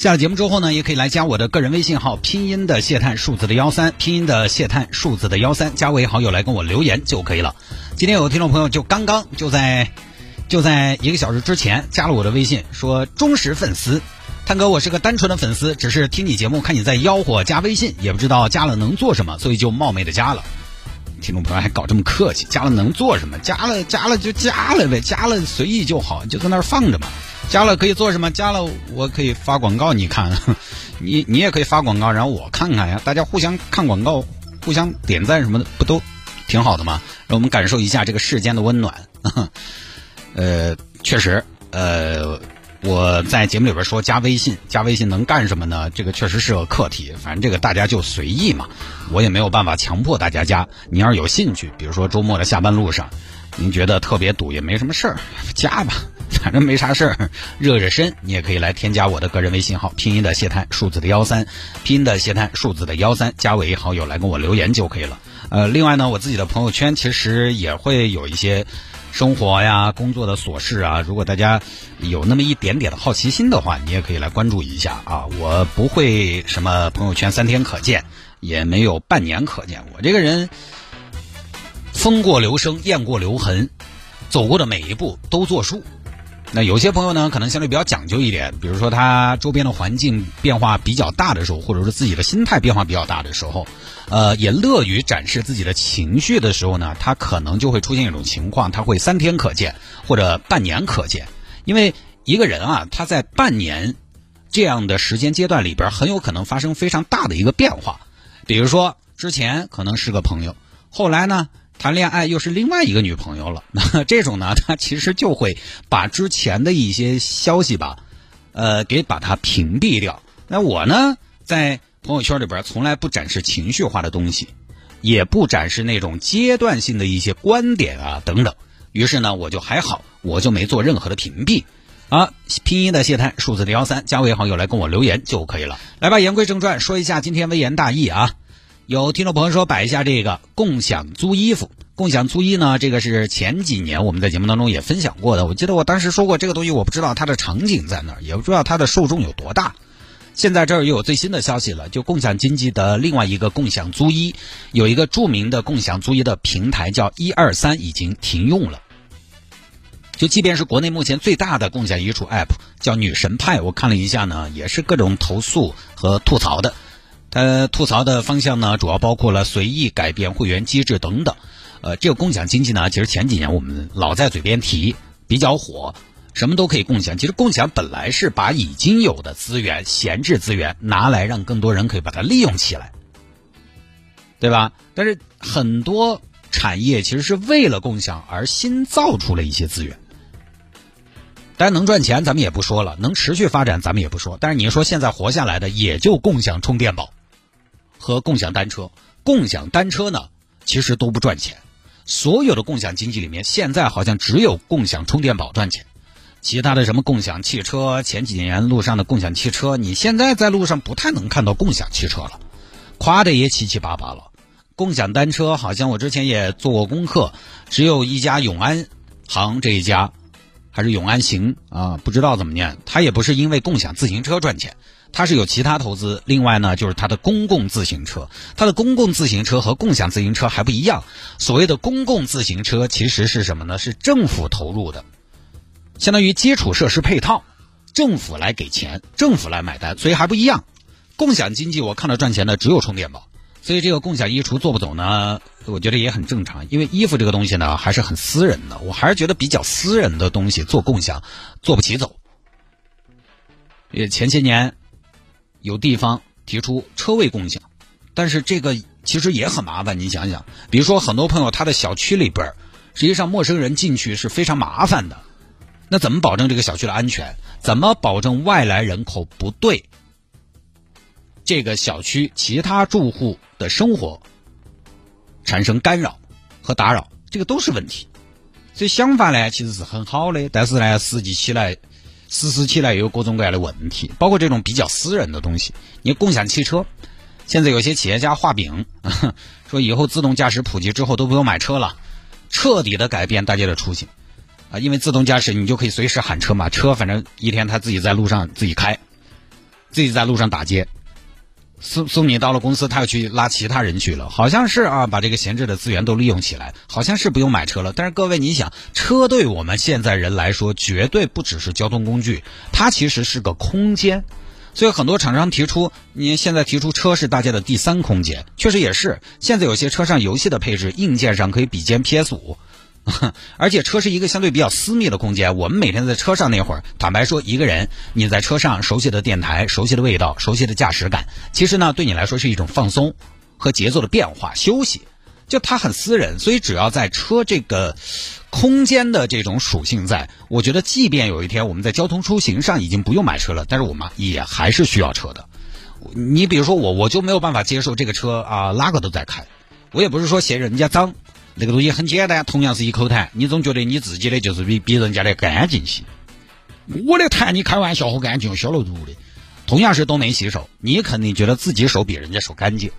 下了节目之后呢，也可以来加我的个人微信号，拼音的谢探，数字的幺三，拼音的谢探，数字的幺三，加为好友来跟我留言就可以了。今天有听众朋友就刚刚就在就在一个小时之前加了我的微信，说忠实粉丝。探哥，我是个单纯的粉丝，只是听你节目，看你在吆喝加微信，也不知道加了能做什么，所以就冒昧的加了。听众朋友还搞这么客气，加了能做什么？加了加了就加了呗，加了随意就好，就在那儿放着嘛。加了可以做什么？加了我可以发广告，你看，你你也可以发广告，然后我看看呀，大家互相看广告，互相点赞什么的，不都挺好的吗？让我们感受一下这个世间的温暖。呃，确实，呃。我在节目里边说加微信，加微信能干什么呢？这个确实是个课题，反正这个大家就随意嘛，我也没有办法强迫大家加。你要是有兴趣，比如说周末的下班路上，您觉得特别堵也没什么事儿，加吧，反正没啥事儿，热热身。你也可以来添加我的个人微信号，拼音的谢探，数字的幺三，拼音的谢探，数字的幺三，加为好友来跟我留言就可以了。呃，另外呢，我自己的朋友圈其实也会有一些。生活呀，工作的琐事啊，如果大家有那么一点点的好奇心的话，你也可以来关注一下啊。我不会什么朋友圈三天可见，也没有半年可见。我这个人风过留声，雁过留痕，走过的每一步都作数。那有些朋友呢，可能相对比较讲究一点，比如说他周边的环境变化比较大的时候，或者是自己的心态变化比较大的时候，呃，也乐于展示自己的情绪的时候呢，他可能就会出现一种情况，他会三天可见或者半年可见，因为一个人啊，他在半年这样的时间阶段里边，很有可能发生非常大的一个变化，比如说之前可能是个朋友，后来呢。谈恋爱又是另外一个女朋友了，那 这种呢，他其实就会把之前的一些消息吧，呃，给把它屏蔽掉。那我呢，在朋友圈里边从来不展示情绪化的东西，也不展示那种阶段性的一些观点啊等等。于是呢，我就还好，我就没做任何的屏蔽。啊，拼音的谢探，数字的幺三，加为好友来跟我留言就可以了。来吧，言归正传，说一下今天微言大义啊。有听众朋友说摆一下这个共享租衣服，共享租衣呢，这个是前几年我们在节目当中也分享过的。我记得我当时说过这个东西，我不知道它的场景在哪儿，也不知道它的受众有多大。现在这儿又有最新的消息了，就共享经济的另外一个共享租衣，有一个著名的共享租衣的平台叫一二三，已经停用了。就即便是国内目前最大的共享衣橱 App 叫女神派，我看了一下呢，也是各种投诉和吐槽的。他吐槽的方向呢，主要包括了随意改变会员机制等等。呃，这个共享经济呢，其实前几年我们老在嘴边提，比较火，什么都可以共享。其实共享本来是把已经有的资源、闲置资源拿来让更多人可以把它利用起来，对吧？但是很多产业其实是为了共享而新造出了一些资源。当然能赚钱，咱们也不说了；能持续发展，咱们也不说。但是你说现在活下来的，也就共享充电宝。和共享单车，共享单车呢，其实都不赚钱。所有的共享经济里面，现在好像只有共享充电宝赚钱。其他的什么共享汽车，前几年路上的共享汽车，你现在在路上不太能看到共享汽车了，夸的也七七八八了。共享单车好像我之前也做过功课，只有一家永安行这一家，还是永安行啊，不知道怎么念。它也不是因为共享自行车赚钱。它是有其他投资，另外呢，就是它的公共自行车，它的公共自行车和共享自行车还不一样。所谓的公共自行车其实是什么呢？是政府投入的，相当于基础设施配套，政府来给钱，政府来买单，所以还不一样。共享经济我看到赚钱的只有充电宝，所以这个共享衣橱做不走呢，我觉得也很正常，因为衣服这个东西呢还是很私人的，我还是觉得比较私人的东西做共享做不起走。也前些年。有地方提出车位共享，但是这个其实也很麻烦。你想想，比如说很多朋友他的小区里边，实际上陌生人进去是非常麻烦的。那怎么保证这个小区的安全？怎么保证外来人口不对这个小区其他住户的生活产生干扰和打扰，这个都是问题。所以想法呢，其实是很好的，但是呢，实际起来实施起来也有各种各样的问题，包括这种比较私人的东西。你共享汽车，现在有些企业家画饼，说以后自动驾驶普及之后都不用买车了，彻底的改变大家的出行啊！因为自动驾驶你就可以随时喊车嘛，车反正一天他自己在路上自己开，自己在路上打劫。送送你到了公司，他又去拉其他人去了，好像是啊，把这个闲置的资源都利用起来，好像是不用买车了。但是各位，你想，车对我们现在人来说，绝对不只是交通工具，它其实是个空间。所以很多厂商提出，你现在提出车是大家的第三空间，确实也是。现在有些车上游戏的配置，硬件上可以比肩 PS 五。而且车是一个相对比较私密的空间。我们每天在车上那会儿，坦白说，一个人你在车上熟悉的电台、熟悉的味道、熟悉的驾驶感，其实呢，对你来说是一种放松和节奏的变化、休息。就它很私人，所以只要在车这个空间的这种属性在，我觉得，即便有一天我们在交通出行上已经不用买车了，但是我们也还是需要车的。你比如说我，我就没有办法接受这个车啊，拉个都在开。我也不是说嫌人家脏。那个东西很简单，同样是一口痰，你总觉得你自己的就是比比人家的干净些。我的痰，你开玩笑，好干净，消了毒的。同样是都没洗手，你肯定觉得自己手比人家手干净。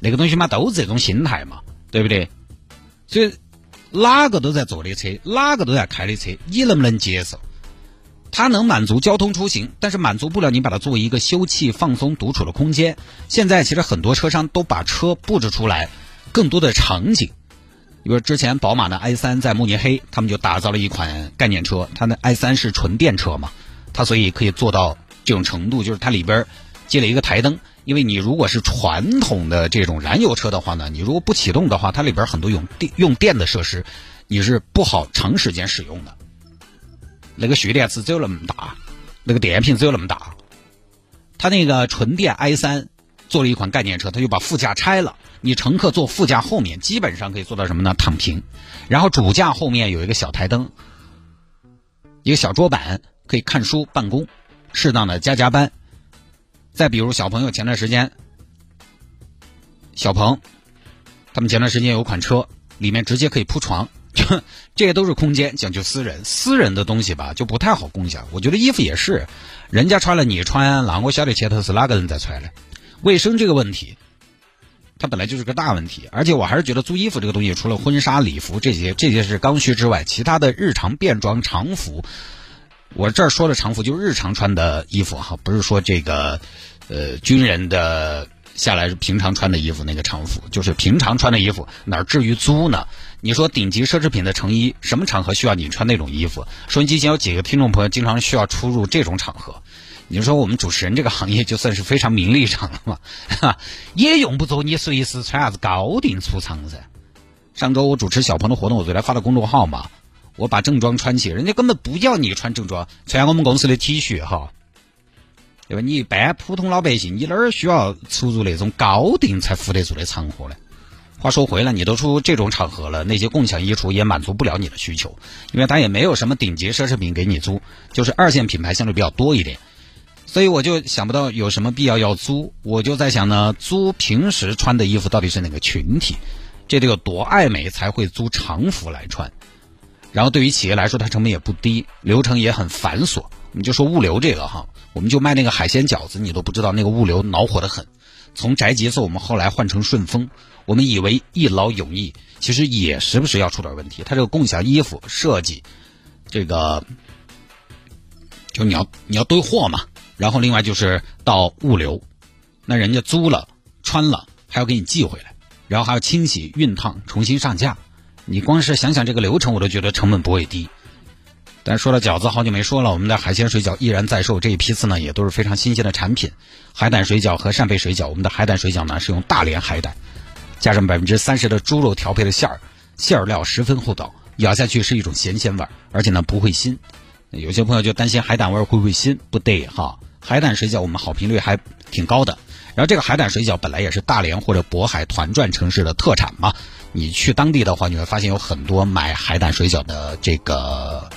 那个东西嘛，都是这种心态嘛，对不对？所以哪个都在坐的车，哪个都在开的车，你能不能接受？它能满足交通出行，但是满足不了你把它作为一个休憩、放松、独处的空间。现在其实很多车商都把车布置出来，更多的场景。比如之前宝马的 i 三在慕尼黑，他们就打造了一款概念车，它的 i 三是纯电车嘛，它所以可以做到这种程度，就是它里边接了一个台灯，因为你如果是传统的这种燃油车的话呢，你如果不启动的话，它里边很多用电用电的设施，你是不好长时间使用的。那个蓄电池只有那么大，那个电瓶只有那么大，它那个纯电 i 三做了一款概念车，他就把副驾拆了。你乘客坐副驾后面，基本上可以做到什么呢？躺平。然后主驾后面有一个小台灯，一个小桌板，可以看书、办公，适当的加加班。再比如小朋友前段时间，小鹏，他们前段时间有款车，里面直接可以铺床，这些都是空间，讲究私人。私人的东西吧，就不太好共享。我觉得衣服也是，人家穿了你穿，那我晓得前头是哪个人在穿的。卫生这个问题。它本来就是个大问题，而且我还是觉得租衣服这个东西，除了婚纱礼服这些这些是刚需之外，其他的日常便装常服，我这儿说的常服就是日常穿的衣服哈，不是说这个呃军人的下来平常穿的衣服那个常服，就是平常穿的衣服，哪至于租呢？你说顶级奢侈品的成衣，什么场合需要你穿那种衣服？收音机前有几个听众朋友经常需要出入这种场合。你说我们主持人这个行业就算是非常名利场了嘛，哈，也用不着你随时穿啥子高定出场噻。上周我主持小鹏的活动，我就来发了公众号嘛，我把正装穿起，人家根本不要你穿正装，穿我们公司的 T 恤哈，对吧？你一般普通老百姓，你哪儿需要出入那种高定才扶得住的场合呢？话说回来，你都出这种场合了，那些共享衣橱也满足不了你的需求，因为它也没有什么顶级奢侈品给你租，就是二线品牌相对比较多一点。所以我就想不到有什么必要要租，我就在想呢，租平时穿的衣服到底是哪个群体？这得有多爱美才会租常服来穿？然后对于企业来说，它成本也不低，流程也很繁琐。你就说物流这个哈，我们就卖那个海鲜饺子，你都不知道那个物流恼火的很。从宅急送我们后来换成顺丰，我们以为一劳永逸，其实也时不时要出点问题。它这个共享衣服设计，这个就你要你要堆货嘛。然后另外就是到物流，那人家租了穿了还要给你寄回来，然后还要清洗熨烫重新上架，你光是想想这个流程我都觉得成本不会低。但说到饺子好久没说了，我们的海鲜水饺依然在售，这一批次呢也都是非常新鲜的产品，海胆水饺和扇贝水饺。我们的海胆水饺呢是用大连海胆，加上百分之三十的猪肉调配的馅儿，馅儿料十分厚道，咬下去是一种咸鲜味，而且呢不会腥。有些朋友就担心海胆味会不会腥，不对哈。海胆水饺我们好评率还挺高的，然后这个海胆水饺本来也是大连或者渤海团转城市的特产嘛，你去当地的话，你会发现有很多买海胆水饺的这个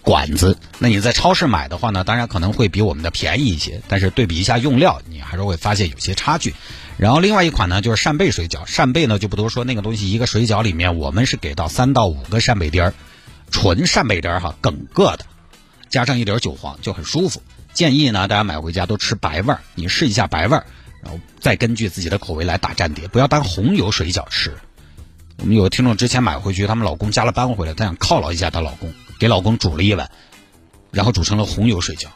管子。那你在超市买的话呢，当然可能会比我们的便宜一些，但是对比一下用料，你还是会发现有些差距。然后另外一款呢，就是扇贝水饺。扇贝呢就不多说，那个东西一个水饺里面，我们是给到三到五个扇贝丁儿，纯扇贝丁儿哈，梗个的，加上一点韭黄就很舒服。建议呢，大家买回家都吃白味儿，你试一下白味儿，然后再根据自己的口味来打蘸碟，不要当红油水饺吃。我们有听众之前买回去，他们老公加了班回来，她想犒劳一下她老公，给老公煮了一碗，然后煮成了红油水饺。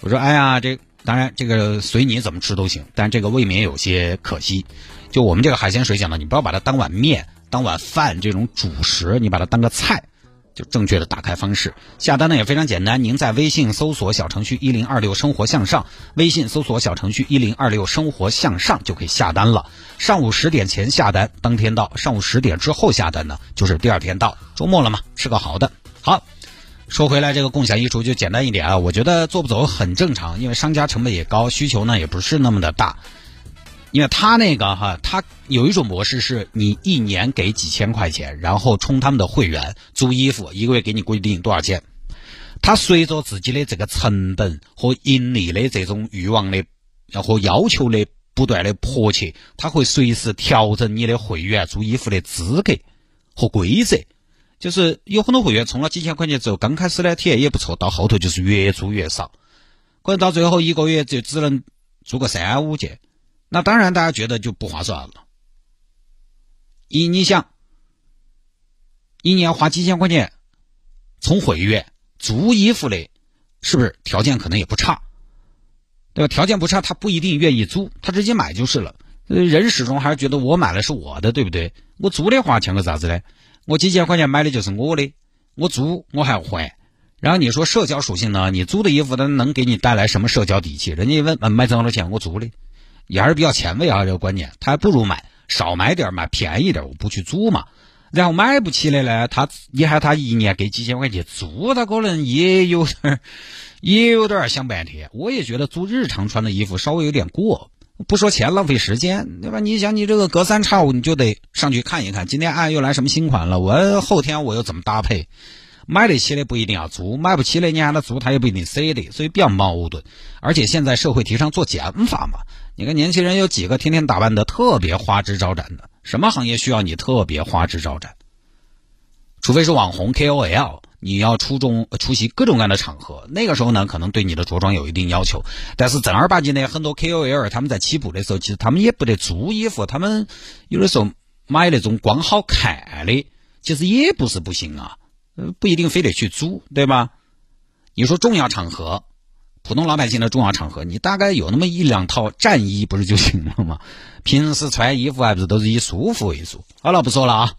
我说，哎呀，这。当然，这个随你怎么吃都行，但这个未免有些可惜。就我们这个海鲜水饺呢，你不要把它当碗面、当碗饭这种主食，你把它当个菜，就正确的打开方式。下单呢也非常简单，您在微信搜索小程序一零二六生活向上，微信搜索小程序一零二六生活向上就可以下单了。上午十点前下单，当天到；上午十点之后下单呢，就是第二天到。周末了嘛，吃个好的。好。说回来，这个共享衣橱就简单一点啊，我觉得做不走很正常，因为商家成本也高，需求呢也不是那么的大。因为他那个哈，他有一种模式是你一年给几千块钱，然后充他们的会员租衣服，一个月给你规定多少钱。他随着自己的这个成本和盈利的这种欲望的和要求的不断的迫切，他会随时调整你的会员租衣服的资格和规则。就是有很多会员充了几千块钱之后，刚开始呢体验也不错，到后头就是越租越少，可能到最后一个月就只能租个三五件，那当然大家觉得就不划算了。一你想，一年花几千块钱从毁约租衣服的，是不是条件可能也不差？对吧？条件不差，他不一定愿意租，他直接买就是了。人始终还是觉得我买的是我的，对不对？我租的话，像个啥子呢？我几千块钱买的就是我的，我租我还要还。然后你说社交属性呢？你租的衣服它能给你带来什么社交底气？人家一问，嗯，买这么多钱？我租的，也还是比较前卫啊，这个观念。他还不如买少买点买便宜点我不去租嘛。然后买不起的呢，他你喊他一年给几千块钱租，他可能也有点也有点想半天。我也觉得租日常穿的衣服稍微有点过。不说钱，浪费时间，对吧？你想，你这个隔三差五你就得上去看一看，今天啊又来什么新款了？我后天我又怎么搭配？买得起的不一定要租，买不起的你让他租，他也不一定舍得，所以比较矛盾。而且现在社会提倡做减法嘛，你看年轻人有几个天天打扮的特别花枝招展的？什么行业需要你特别花枝招展？除非是网红 KOL。你要出众出席各种各样的场合，那个时候呢，可能对你的着装有一定要求。但是正儿八经的很多 KOL 他们在起步的时候，其实他们也不得租衣服，他们有的时候买那种光好看的，其实也不是不行啊，不一定非得去租，对吧？你说重要场合，普通老百姓的重要场合，你大概有那么一两套战衣不是就行了吗？平时穿衣服还不是都是以舒服为主。好了，不说了啊。